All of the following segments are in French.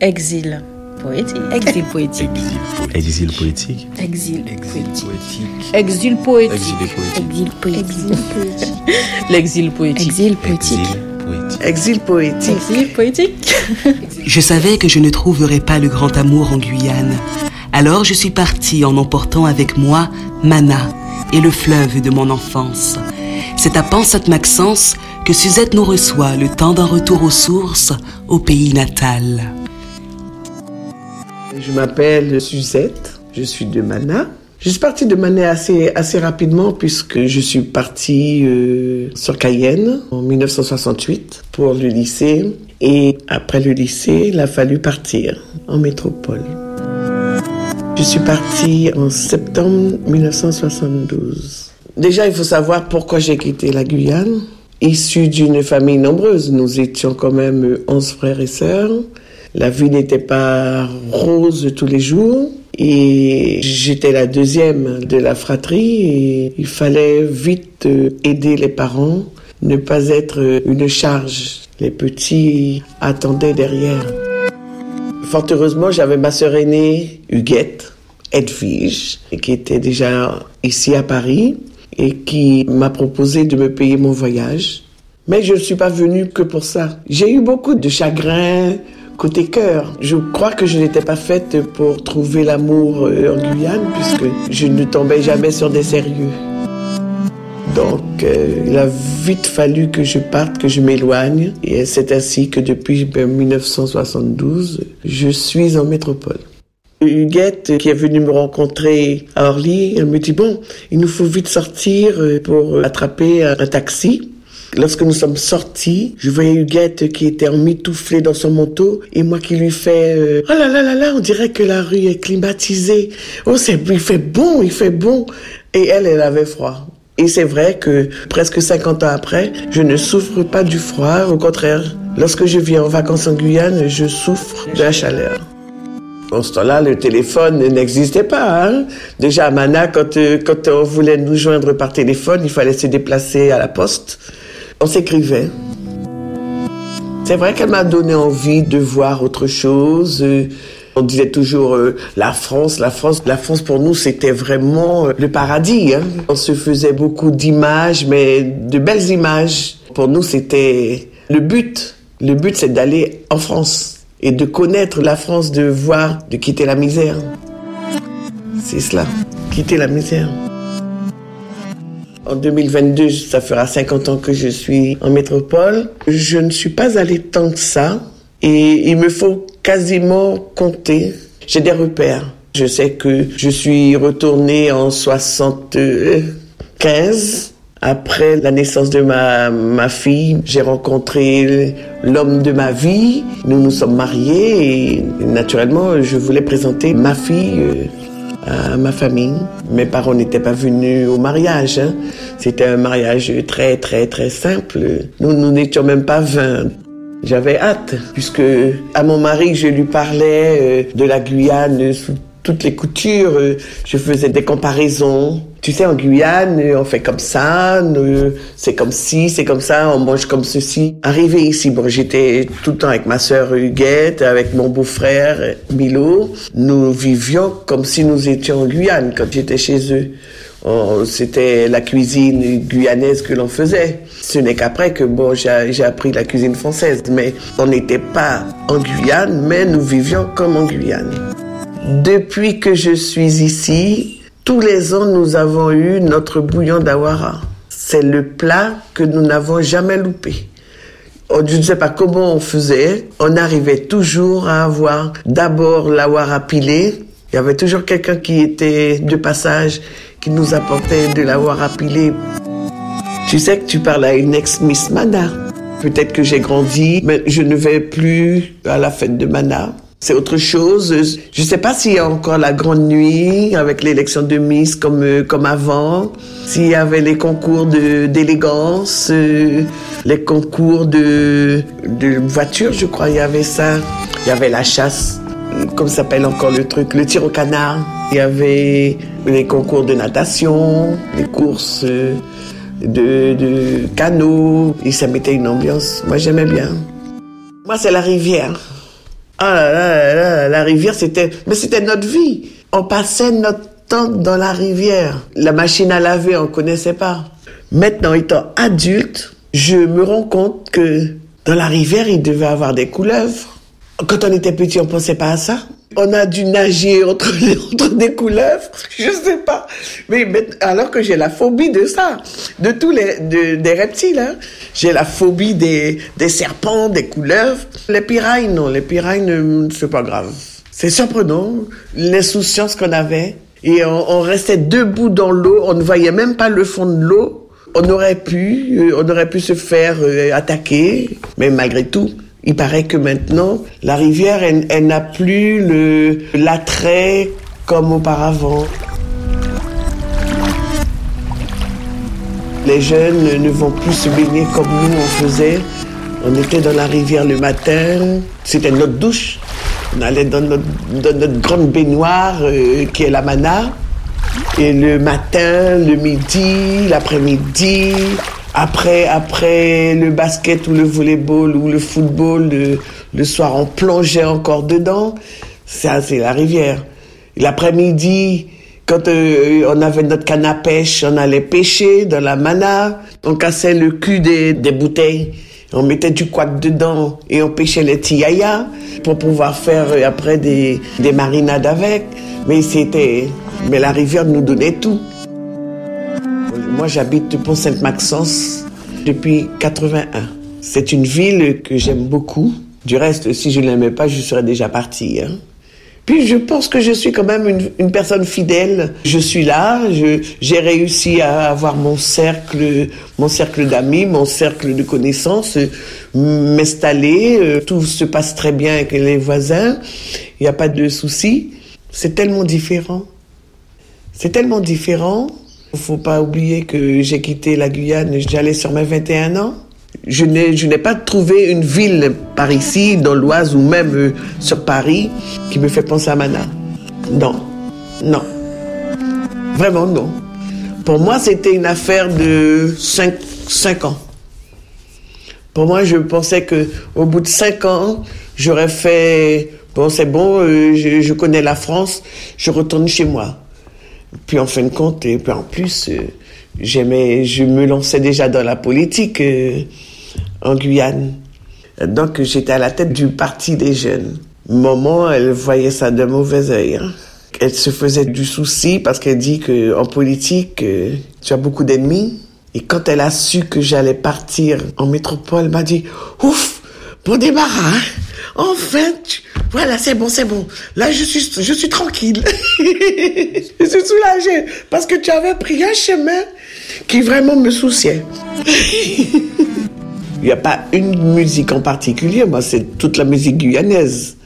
Exil poétique. Exil poétique. Exil poétique. Exil poétique. Exil poétique. Exil poétique. L'exil poétique. Exil poétique. Exil poétique. Exil poétique. Je savais que je ne trouverais pas le grand amour en Guyane. Alors je suis partie en emportant avec moi Mana et le fleuve de mon enfance. C'est à Pansat-Maxence que Suzette nous reçoit le temps d'un retour aux sources au pays natal. Je m'appelle Suzette, je suis de Mana. Je suis partie de Mana assez, assez rapidement puisque je suis partie euh, sur Cayenne en 1968 pour le lycée. Et après le lycée, il a fallu partir en métropole. Je suis partie en septembre 1972. Déjà, il faut savoir pourquoi j'ai quitté la Guyane. Issu d'une famille nombreuse, nous étions quand même 11 frères et sœurs. La vie n'était pas rose tous les jours. Et j'étais la deuxième de la fratrie et il fallait vite euh, aider les parents, ne pas être une charge. Les petits attendaient derrière. Fort heureusement, j'avais ma sœur aînée, Huguette, Edwige, qui était déjà ici à Paris et qui m'a proposé de me payer mon voyage. Mais je ne suis pas venue que pour ça. J'ai eu beaucoup de chagrin côté cœur. Je crois que je n'étais pas faite pour trouver l'amour euh, en Guyane puisque je ne tombais jamais sur des sérieux. Donc, euh, il a vite fallu que je parte, que je m'éloigne. Et c'est ainsi que depuis 1972, je suis en métropole. Huguette, qui est venue me rencontrer à Orly, elle me dit, bon, il nous faut vite sortir euh, pour attraper un taxi. Lorsque nous sommes sortis, je voyais Huguette qui était emmitouflée dans son manteau et moi qui lui fais euh, oh là là là là, on dirait que la rue est climatisée. Oh c'est il fait bon, il fait bon. Et elle, elle avait froid. Et c'est vrai que presque 50 ans après, je ne souffre pas du froid. Au contraire, lorsque je viens en vacances en Guyane, je souffre de la chaleur. En ce temps-là, le téléphone n'existait pas. Hein. Déjà à Mana, quand, euh, quand on voulait nous joindre par téléphone, il fallait se déplacer à la poste. On s'écrivait. C'est vrai qu'elle m'a donné envie de voir autre chose. On disait toujours euh, la France, la France, la France pour nous c'était vraiment euh, le paradis. Hein. On se faisait beaucoup d'images, mais de belles images. Pour nous c'était le but. Le but c'est d'aller en France et de connaître la France, de voir, de quitter la misère. C'est cela, quitter la misère. En 2022, ça fera 50 ans que je suis en métropole. Je ne suis pas allée tant que ça et il me faut quasiment compter. J'ai des repères. Je sais que je suis retournée en 75. Après la naissance de ma, ma fille, j'ai rencontré l'homme de ma vie. Nous nous sommes mariés et naturellement, je voulais présenter ma fille euh, à ma famille. Mes parents n'étaient pas venus au mariage. Hein. C'était un mariage très, très, très simple. Nous, nous n'étions même pas 20. J'avais hâte, puisque à mon mari, je lui parlais euh, de la Guyane sous toutes les coutures. Je faisais des comparaisons. Tu sais, en Guyane, on fait comme ça, c'est comme ci, c'est comme ça, on mange comme ceci. Arrivé ici, bon, j'étais tout le temps avec ma sœur Huguette, avec mon beau-frère Milo. Nous vivions comme si nous étions en Guyane quand j'étais chez eux. Oh, c'était la cuisine guyanaise que l'on faisait. Ce n'est qu'après que bon, j'ai appris la cuisine française, mais on n'était pas en Guyane, mais nous vivions comme en Guyane. Depuis que je suis ici, tous les ans, nous avons eu notre bouillon d'awara. C'est le plat que nous n'avons jamais loupé. Oh, je ne sais pas comment on faisait. On arrivait toujours à avoir d'abord l'awara pilé. Il y avait toujours quelqu'un qui était de passage, qui nous apportait de l'awara pilé. Tu sais que tu parles à une ex-Miss Mana. Peut-être que j'ai grandi, mais je ne vais plus à la fête de Mana. C'est autre chose. Je ne sais pas s'il y a encore la grande nuit avec l'élection de Miss comme, euh, comme avant. S'il y avait les concours d'élégance, euh, les concours de, de voiture, je crois, il y avait ça. Il y avait la chasse, comme s'appelle encore le truc, le tir au canard. Il y avait les concours de natation, les courses euh, de, de canot. Et ça mettait une ambiance. Moi, j'aimais bien. Moi, c'est la rivière. Ah là là là, la rivière, c'était, mais c'était notre vie. On passait notre temps dans la rivière. La machine à laver, on connaissait pas. Maintenant, étant adulte, je me rends compte que dans la rivière, il devait avoir des couleuvres. Quand on était petit, on pensait pas à ça. On a dû nager entre, entre des couleuvres, je sais pas. Mais, alors que j'ai la phobie de ça, de tous les des reptiles. Hein. J'ai la phobie des, des serpents, des couleuvres. Les pirailles, non, les pirailles, c'est pas grave. C'est surprenant l'insouciance qu'on avait. Et on, on restait debout dans l'eau, on ne voyait même pas le fond de l'eau. On aurait pu, euh, on aurait pu se faire euh, attaquer, mais malgré tout, il paraît que maintenant, la rivière, elle, n'a plus le l'attrait comme auparavant. Les jeunes ne vont plus se baigner comme nous on faisait. On était dans la rivière le matin, c'était notre douche. On allait dans notre, grande baignoire euh, qui est la mana. Et le matin, le midi, l'après-midi, après, après le basket ou le volleyball ou le football, le, soir, on plongeait encore dedans. Ça, c'est la rivière. L'après-midi, quand euh, on avait notre canne à pêche, on allait pêcher dans la mana. On cassait le cul des, bouteilles. On mettait du couac dedans et on pêchait les tiayas pour pouvoir faire euh, après des, des marinades avec. Mais c'était, mais la rivière nous donnait tout. Moi, j'habite Pont-Sainte-Maxence depuis 81. C'est une ville que j'aime beaucoup. Du reste, si je ne l'aimais pas, je serais déjà partie. Hein. Puis je pense que je suis quand même une, personne fidèle. Je suis là, j'ai réussi à avoir mon cercle, mon cercle d'amis, mon cercle de connaissances, m'installer. Euh, tout se passe très bien avec les voisins. Il n'y a pas de soucis. C'est tellement différent. C'est tellement différent. Il faut pas oublier que j'ai quitté la Guyane, j'allais sur mes 21 ans. Je n'ai, pas trouvé une ville par ici, dans l'Oise ou même euh, sur Paris, qui me fait penser à Mana. Non, non. Vraiment non. Pour moi, c'était une affaire de 5, 5 ans. Pour moi, je pensais que au bout de 5 ans, j'aurais fait, bon, c'est bon, euh, je connais la France, je retourne chez moi. Puis en fin de compte, et puis en plus, euh, j'aimais, je me lançais déjà dans la politique euh, en Guyane. Donc j'étais à la tête du parti des jeunes. Maman, elle voyait ça de mauvais œil. Hein. Elle se faisait du souci parce qu'elle dit que en politique, euh, tu as beaucoup d'ennemis. Et quand elle a su que j'allais partir en métropole, elle m'a dit ouf, bon débarras. Hein. Enfin, voilà, c'est bon, c'est bon. Là, je suis, je suis tranquille. je suis soulagée parce que tu avais pris un chemin qui vraiment me souciait. Il n'y a pas une musique en particulier, moi, c'est toute la musique guyanaise.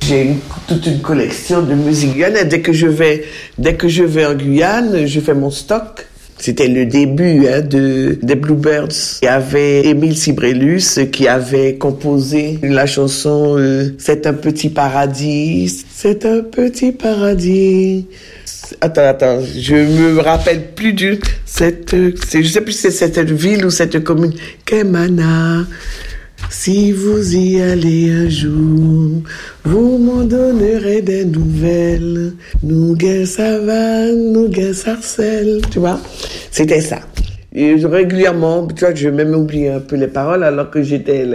J'ai toute une collection de musique guyanaise. Dès que je vais, dès que je vais en Guyane, je fais mon stock. C'était le début hein, de, des Bluebirds. Il y avait Émile Sibrellus qui avait composé la chanson euh, C'est un petit paradis, c'est un petit paradis. Attends, attends, je me rappelle plus du... Cette, je sais plus si c'est cette ville ou cette commune. Kemana. Si vous y allez un jour, vous m'en donnerez des nouvelles. Nous ça va, nous sarcelle. Tu vois, c'était ça. Et régulièrement, tu vois, je vais même oublier un peu les paroles alors que j'étais,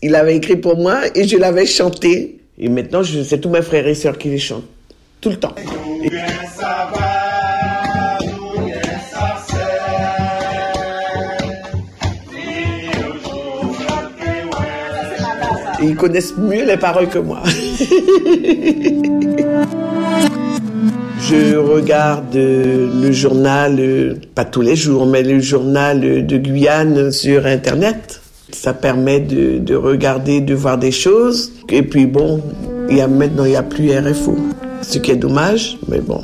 il avait écrit pour moi et je l'avais chanté. Et maintenant, c'est tous mes frères et sœurs qui les chantent. Tout le temps. Ils connaissent mieux les paroles que moi. Je regarde le journal, pas tous les jours, mais le journal de Guyane sur Internet. Ça permet de, regarder, de voir des choses. Et puis bon, y a, maintenant, il n'y a plus RFO. Ce qui est dommage, mais bon.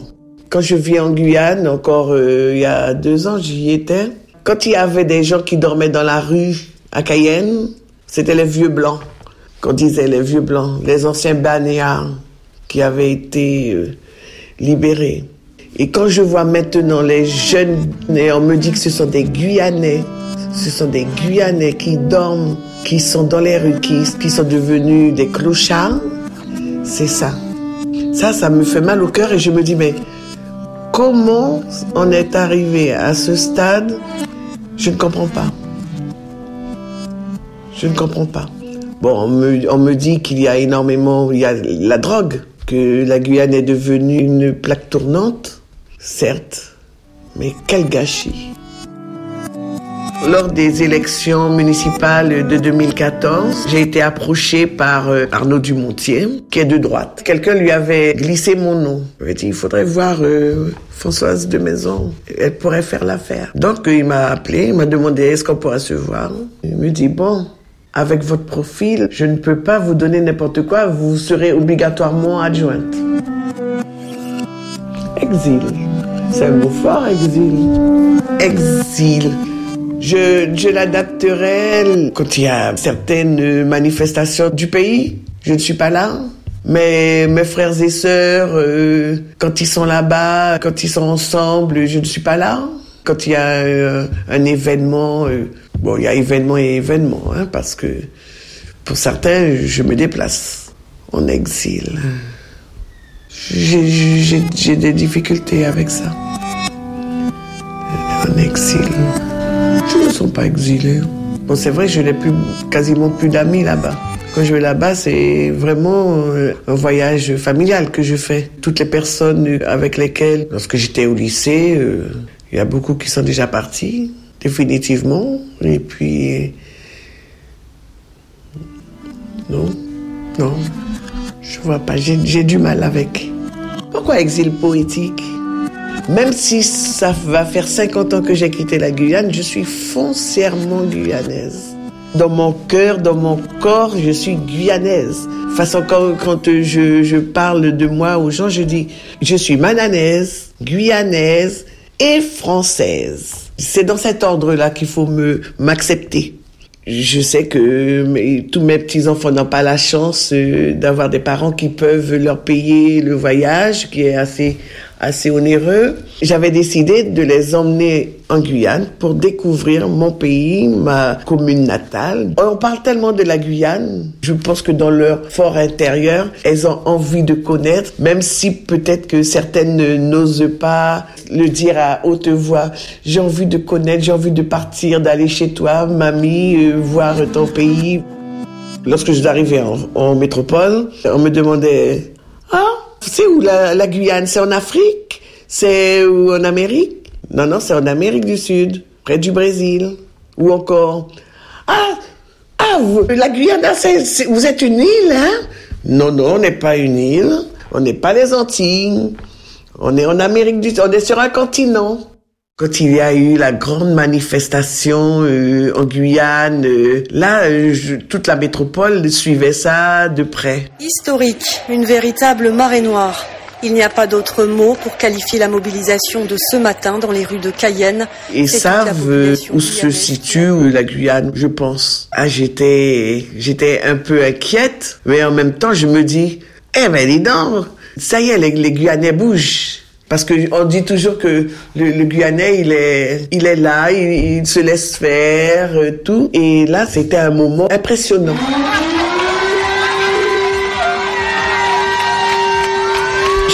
Quand je vis en Guyane, encore euh, il y a deux ans, j'y étais. Quand il y avait des gens qui dormaient dans la rue à Cayenne, c'était les vieux blancs qu'on disait les vieux blancs, les anciens banéards qui avaient été euh, libérés. Et quand je vois maintenant les jeunes, on me dit que ce sont des Guyanais, ce sont des Guyanais qui dorment, qui sont dans les rues, qui sont devenus des clochards, C'est ça. Ça, ça me fait mal au cœur et je me dis, mais comment on est arrivé à ce stade? Je ne comprends pas. Je ne comprends pas. Bon, on me, dit qu'il y a énormément, il y a la drogue, que la Guyane est devenue une plaque tournante, certes, mais quel gâchis. Lors des élections municipales de 2014, j'ai été approché par euh, Arnaud Dumontier, qui est de droite. Quelqu'un lui avait glissé mon nom. Il avait dit, il faudrait voir euh, Françoise de Maison. Elle pourrait faire l'affaire. Donc, il m'a appelé, il m'a demandé est-ce qu'on pourrait se voir? Il me dit, bon, avec votre profil, je ne peux pas vous donner n'importe quoi, vous serez obligatoirement adjointe. Exil. C'est un mot fort, exil. Exil. Je, je l'adapterai quand il y a certaines manifestations du pays. Je ne suis pas là. Mais mes frères et sœurs, euh, quand ils sont là-bas, quand ils sont ensemble, je ne suis pas là. Quand il y a euh, un événement, euh, bon, il y a événement et événement, hein, parce que pour certains, je me déplace en exil. J'ai- des difficultés avec ça. En exil. Je ne me sens pas exilé. Bon, c'est vrai, je n'ai plus, quasiment plus d'amis là-bas. Quand je vais là-bas, c'est vraiment euh, un voyage familial que je fais. Toutes les personnes avec lesquelles, lorsque j'étais au lycée, il y a beaucoup qui sont déjà partis, définitivement. Et puis, non, non, je vois pas, j'ai du mal avec. Pourquoi exil poétique? Même si ça va faire 50 ans que j'ai quitté la Guyane, je suis foncièrement guyanaise. Dans mon cœur, dans mon corps, je suis guyanaise. Façon, quand, quand je, je parle de moi aux gens, je dis, je suis mananaise, guyanaise et française. C'est dans cet ordre-là qu'il faut me m'accepter. Je sais que tous mes petits-enfants n'ont pas la chance euh, d'avoir des parents qui peuvent leur payer le voyage, qui est assez, assez onéreux. J'avais décidé de les emmener en Guyane pour découvrir mon pays, ma commune natale. On parle tellement de la Guyane, je pense que dans leur fort intérieur, elles ont envie de connaître, même si peut-être que certaines ne- n'osent pas le dire à haute voix. J'ai envie de connaître, j'ai envie de partir, d'aller chez toi, mamie, euh, voir ton pays. Lorsque je suis en, en métropole, on me demandait Ah, c'est où la, Guyane C'est en Afrique? C'est où en Amérique? Non, non, c'est en Amérique du Sud, près du Brésil. Ou encore Ah, ah la Guyane, vous êtes une île, hein? Non, non, on n'est pas une île. On n'est pas les Antilles. On est en Amérique du Sud. On est sur un continent. Quand il y a eu la grande manifestation euh, en Guyane, euh, là, euh, je- toute la métropole suivait ça de près. Historique, une véritable marée noire. Il n'y a pas d'autre mot pour qualifier la mobilisation de ce matin dans les rues de Cayenne. Et savent où se situe euh, la Guyane, je pense. Ah, j'étais, j'étais un peu inquiète, mais en même temps, je me dis, eh ben, dis donc, ça y est, les, les Guyanais bougent. Parce que on dit toujours que le, le Guyanais, il est, il est là, il, il se laisse faire, euh, tout. Et là, c'était un moment impressionnant.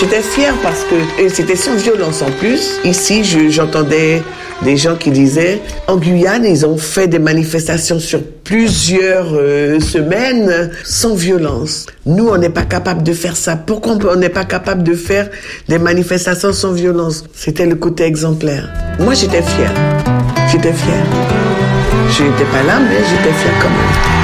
J'étais fière parce que c'était sans violence en plus. Ici, je- j'entendais des gens qui disaient en Guyane, ils ont fait des manifestations sur plusieurs euh, semaines sans violence. Nous, on n'est pas capable de faire ça. Pourquoi on n'est pas capable de faire des manifestations sans violence? C'était le côté exemplaire. Moi, j'étais fière. J'étais fière. Je n'étais pas là, mais j'étais fière quand même.